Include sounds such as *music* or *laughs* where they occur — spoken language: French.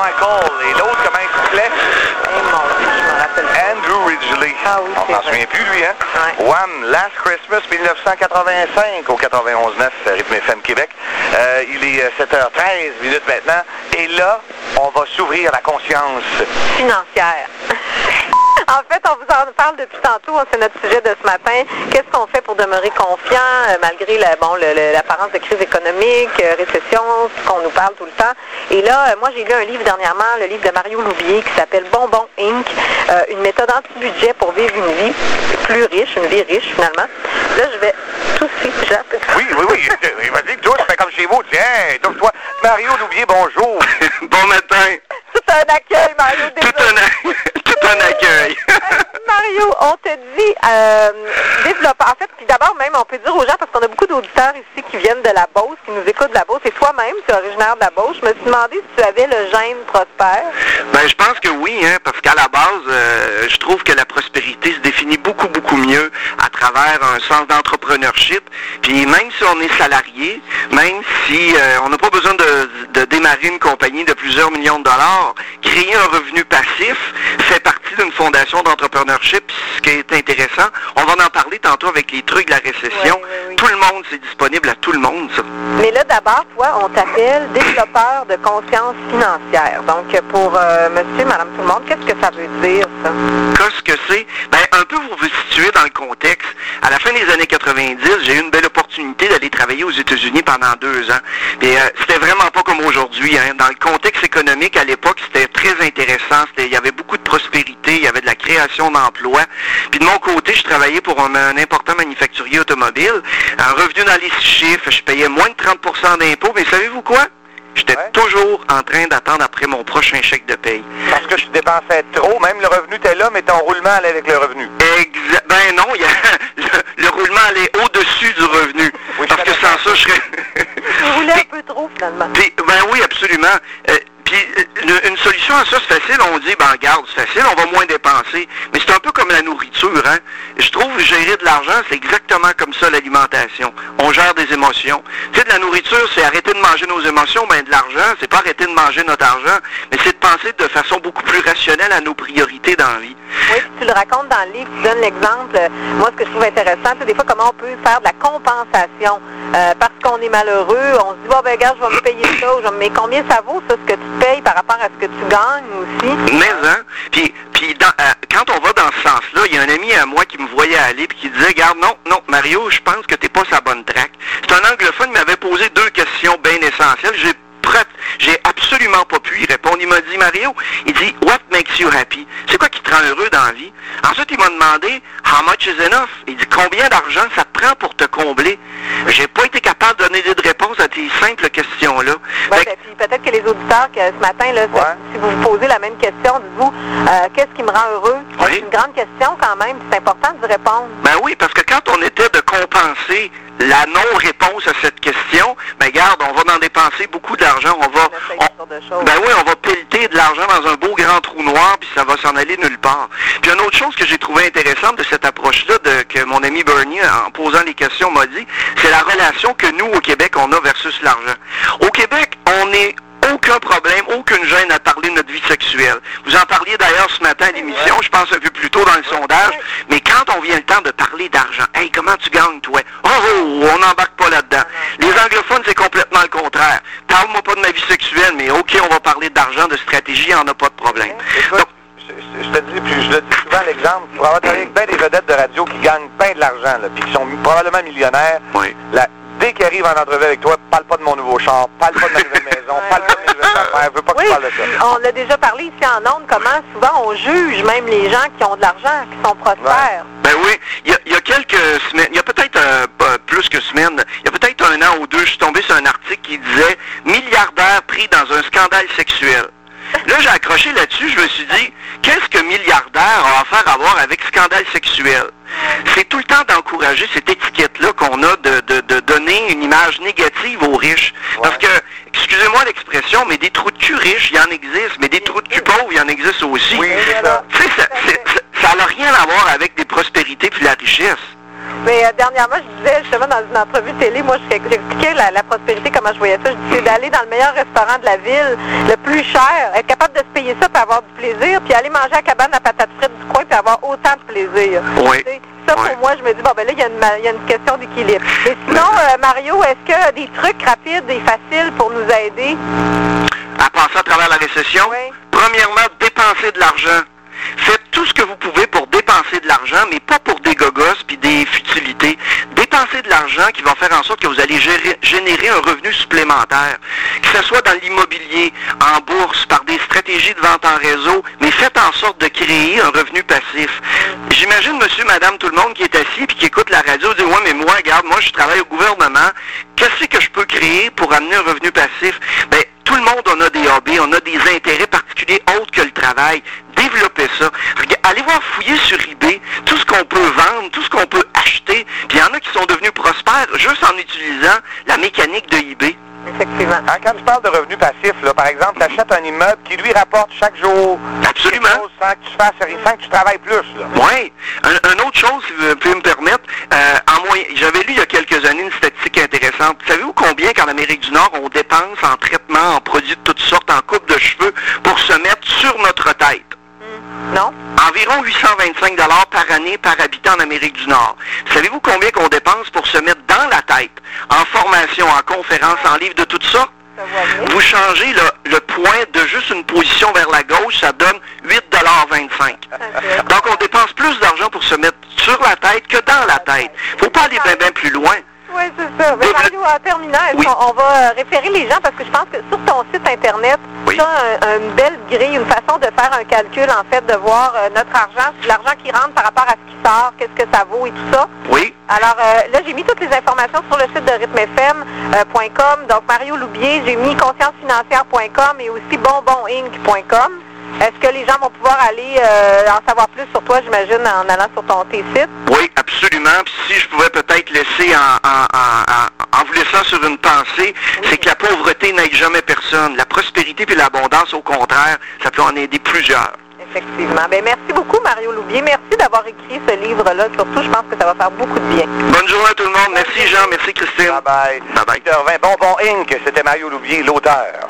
Michael. Et l'autre, comment il s'appelait? Eh. Andrew Ridgely. Ah oui, On s'en souvient plus, lui, hein? Ouais. One, Last Christmas, 1985, au 91.9, Rythme FM Québec. Euh, il est euh, 7h13 minutes maintenant. Et là, on va s'ouvrir la conscience. financière. En fait, on vous en parle depuis tantôt, hein, c'est notre sujet de ce matin. Qu'est-ce qu'on fait pour demeurer confiant euh, malgré la- bon, le- le- l'apparence de crise économique, euh, récession, ce qu'on nous parle tout le temps? Et là, euh, moi, j'ai lu un livre dernièrement, le livre de Mario Loubier, qui s'appelle Bonbon Inc., euh, une méthode anti-budget pour vivre une vie plus riche, une vie riche finalement. Là, je vais tousser, Jacques. Oui, oui, oui. Il m'a dit que toi, fais comme chez vous. Tiens, touche-toi. Mario Loubier, bonjour. *laughs* bon matin. *laughs* Tout un accueil, Mario, Tout désolé. tout un accueil. Mario, on te dit euh, développeur. En fait, puis d'abord même, on peut dire aux gens, parce qu'on a beaucoup d'auditeurs ici qui viennent de la Beauce, qui nous écoutent de la Beauce, et toi-même, tu es originaire de la Beauce. Je me suis demandé si tu avais le gène prospère. Ben, je pense que oui, hein, parce qu'à la base, euh, je trouve que la prospérité se définit beaucoup, beaucoup mieux à travers un sens d'entrepreneurship. Puis même si on est salarié, même si euh, on n'a pas besoin de, de démarrer une compagnie de plusieurs millions de dollars, créer un revenu passif fait partie d'une fondation d'entrepreneurship. Ce qui est intéressant, on va en parler tantôt avec les trucs de la récession. Tout le monde, c'est disponible à tout le monde, ça. Mais là, d'abord, toi, on t'appelle développeur de conscience financière. Donc, pour euh, monsieur, madame, tout le monde, qu'est-ce que ça veut dire, ça? Qu'est-ce que c'est? Ben, un peu pour vous situer dans le contexte. À la fin des années 90, j'ai eu une belle opportunité d'aller travailler aux États-Unis pendant deux ans. Et euh, c'était vraiment pas comme aujourd'hui. Hein. Dans le contexte économique, à l'époque, c'était très intéressant. C'était- Il y avait beaucoup de prospérité, il y avait de la création d'emplois. Puis de mon côté, je travaillais pour un, un important manufacturier automobile. Un revenu dans les six chiffres, je payais moins de 30% d'impôts. Mais savez-vous quoi? J'étais Ouais. toujours en train d'attendre après mon prochain chèque de paye. Parce que tu dépensais trop, même le revenu était là, mais ton roulement allait avec le revenu. Exa- ben non, il y a, le, le roulement allait au-dessus du revenu. Oui, parce je que connais sans ça, je serais... Tu voulais un peu trop, finalement. Puis, ben oui, absolument. Euh, puis euh, une, une solution à ça, c'est facile. On dit, ben regarde, c'est facile, on va moins dépenser. Mais c'est un peu comme la nourriture, hein. Je trouve gérer de l'argent, c'est exactement comme ça l'alimentation. On gère des émotions. Tu sais, de la nourriture, c'est arrêter de manger nos émotions. Ben de l'argent, c'est pas arrêter de manger notre argent, mais c'est de penser de façon beaucoup plus rationnelle à nos priorités dans la vie. Oui, tu le racontes dans le livre, tu donnes l'exemple. euh, Moi, ce que je trouve intéressant, c'est des fois comment on peut faire de la compensation. Euh, parce qu'on est malheureux, on se dit, bon, ben, regarde, je vais me payer ça. Ou Mais combien ça vaut, ça, ce que tu payes par rapport à ce que tu gagnes aussi? Mais, hein? Puis, puis dans- quand on va dans ce sens-là, il y a un ami à moi qui me voyait aller puis qui disait, regarde, non, non, Mario, je pense que t'es pas sa bonne traque. C'est un anglophone qui m'avait posé deux questions bien essentielles. J'ai j'ai absolument pas pu y répondre. Il m'a dit, Mario, il dit, what makes you happy? C'est quoi te rend heureux dans la vie? Ensuite, il m'a demandé, how much is enough? Il dit, combien d'argent ça te prend pour te combler? J'ai pas été capable de donner de réponse à ces simples questions-là. Ouais, Fait que- ben, puis peut-être que les auditeurs, que ce matin, là, Ouais. si vous vous posez la même question, dites-vous, euh, qu'est-ce qui me rend heureux? Oui. C'est une grande question quand même, c'est important d'y répondre. Ben oui, parce que quand on était de compenser la non-réponse à cette question, ben garde, on va en dépenser beaucoup d'argent, on va... On ben oui, on va pelleter de l'argent dans un beau grand trou noir, puis ça va s'en aller nulle part. Puis une autre chose que j'ai trouvé intéressante de cette approche-là, de, que mon ami Bernie, en posant les questions, m'a dit, c'est la relation que nous, au Québec, on a versus l'argent. Au Québec, on n'est aucun problème, aucune gêne à parler de notre vie sexuelle. Vous en parliez d'ailleurs ce matin à l'émission, je pense un peu plus tôt dans le sondage, mais quand on vient le temps de parler d'argent, hey, comment tu gagnes, toi? Oh, oh, on n'embarque pas là-dedans. Les anglophones, c'est complètement le contraire. Parle-moi pas de ma vie sexuelle, mais OK, on va parler d'argent, de stratégie, on n'a pas de problème. Donc, je, te dis, puis je le dis souvent l'exemple, pour avoir travaillé avec bien des vedettes de radio qui gagnent bien de l'argent, puis qui sont probablement millionnaires, oui. la- dès qu'ils arrivent en entrevue avec toi, parle pas de mon nouveau char, parle pas de ma nouvelle *laughs* maison, parle pas de pas que Oui, de ça. on l'a déjà parlé ici en ondes, comment souvent on juge même les gens qui ont de l'argent, qui sont prospères. Ben oui, il y a, il y a quelques semaines, il y a peut-être euh, plus que semaines, il y a peut-être un an ou deux, je suis tombé sur un article qui disait milliardaire pris dans un scandale sexuel. *laughs* Là, j'ai accroché là-dessus, je me suis dit, qu'est-ce que milliardaire a à faire à voir avec scandale sexuel? C'est tout le temps d'encourager cette étiquette-là qu'on a de, de- de donner une image négative aux riches. Parce que, mais des trous de cul riches, il y en existe, mais des trous de cul pauvres, il y en existe aussi. Oui, c'est ça. Tu sais, ça, c'est- ça- ça n'a rien à voir avec des prospérités puis la richesse. Mais euh, dernièrement, je disais justement dans une entrevue télé, moi, je- j'expliquais la, la prospérité, comment je voyais ça. Je disais d'aller dans le meilleur restaurant de la ville, le plus cher, être capable de se payer ça puis avoir du plaisir, puis aller manger à la cabane à patates frites du coin puis avoir autant de plaisir. Oui. Ça, pour moi, je me dis, bon, ben là, il y, a une ma- il y a une question d'équilibre. Mais sinon, euh, Mario, est-ce que des trucs rapides et faciles pour nous aider? À passer à travers la récession, Oui. premièrement, dépenser de l'argent. Faites tout ce que vous pouvez pour dépenser de l'argent, mais pas pour des gogos puis des de l'argent qui va faire en sorte que vous allez gérer- générer un revenu supplémentaire. Que ce soit dans l'immobilier, en bourse, par des stratégies de vente en réseau, mais faites en sorte de créer un revenu passif. J'imagine monsieur, madame, tout le monde qui est assis puis qui écoute la radio dit, ouais, mais moi, regarde, moi, je travaille au gouvernement. Qu'est-ce que je peux créer pour amener un revenu passif? Ben, tout le monde, on a des hobbies, on a des intérêts particuliers autres que le travail. Développez ça. Allez voir fouiller sur eBay tout ce qu'on peut vendre, tout ce qu'on peut acheter. Puis il y en a qui sont devenus prospères juste en utilisant la mécanique de eBay. Effectivement. Hein, quand tu parles de revenus passifs, là, par exemple, tu achètes un immeuble qui lui rapporte chaque jour Absolument. chose sans que tu fasses sans que tu travailles plus. Oui. Un, un autre chose, si vous pouvez me permettre, euh, en moyen, j'avais lu il y a quelques années une statistique intéressante. Savez-vous combien qu'en Amérique du Nord, on dépense en traitement, en produits de toutes sortes, en coupe de cheveux, pour se mettre sur notre tête? Non? Environ 825 dollars par année par habitant en Amérique du Nord. Savez-vous combien qu'on dépense pour se mettre dans la tête, en formation, en conférence, en livres de toutes sortes? Vous changez le, le point de juste une position vers la gauche, ça donne 8,25 Ok. Donc on dépense plus d'argent pour se mettre sur la tête que dans la tête. Faut pas aller bien bien plus loin. Oui, c'est ça. Mais Mario, en terminant, est-ce Oui. qu'on on va euh, référer les gens? Parce que je pense que sur ton site Internet, Oui. tu as un- une belle grille, une façon de faire un calcul, en fait, de voir euh, notre argent, l'argent qui rentre par rapport à ce qui sort, qu'est-ce que ça vaut et tout ça. Oui, Alors euh, là, j'ai mis toutes les informations sur le site de rythmefm.com. Donc, Mario Loubier, j'ai mis consciencefinancière.com et aussi bonboninc.com. Est-ce que les gens vont pouvoir aller euh, en savoir plus sur toi, j'imagine, en allant sur ton tes sites? oui, absolument. Puis si je pouvais peut-être laisser en, en, en, en- en vous laissant sur une pensée, c'est que la pauvreté n'aide jamais personne. La prospérité puis l'abondance, au contraire, ça peut en aider plusieurs. Effectivement. Ben, merci beaucoup, Mario Loubier. Merci d'avoir écrit ce livre-là. Surtout, je pense que ça va faire beaucoup de bien. Bonne journée à tout le monde. Merci Jean, merci Christine. Bye bye. Bye bye. Victor Vin, Bonbon Inc., c'était Mario Loubier, l'auteur.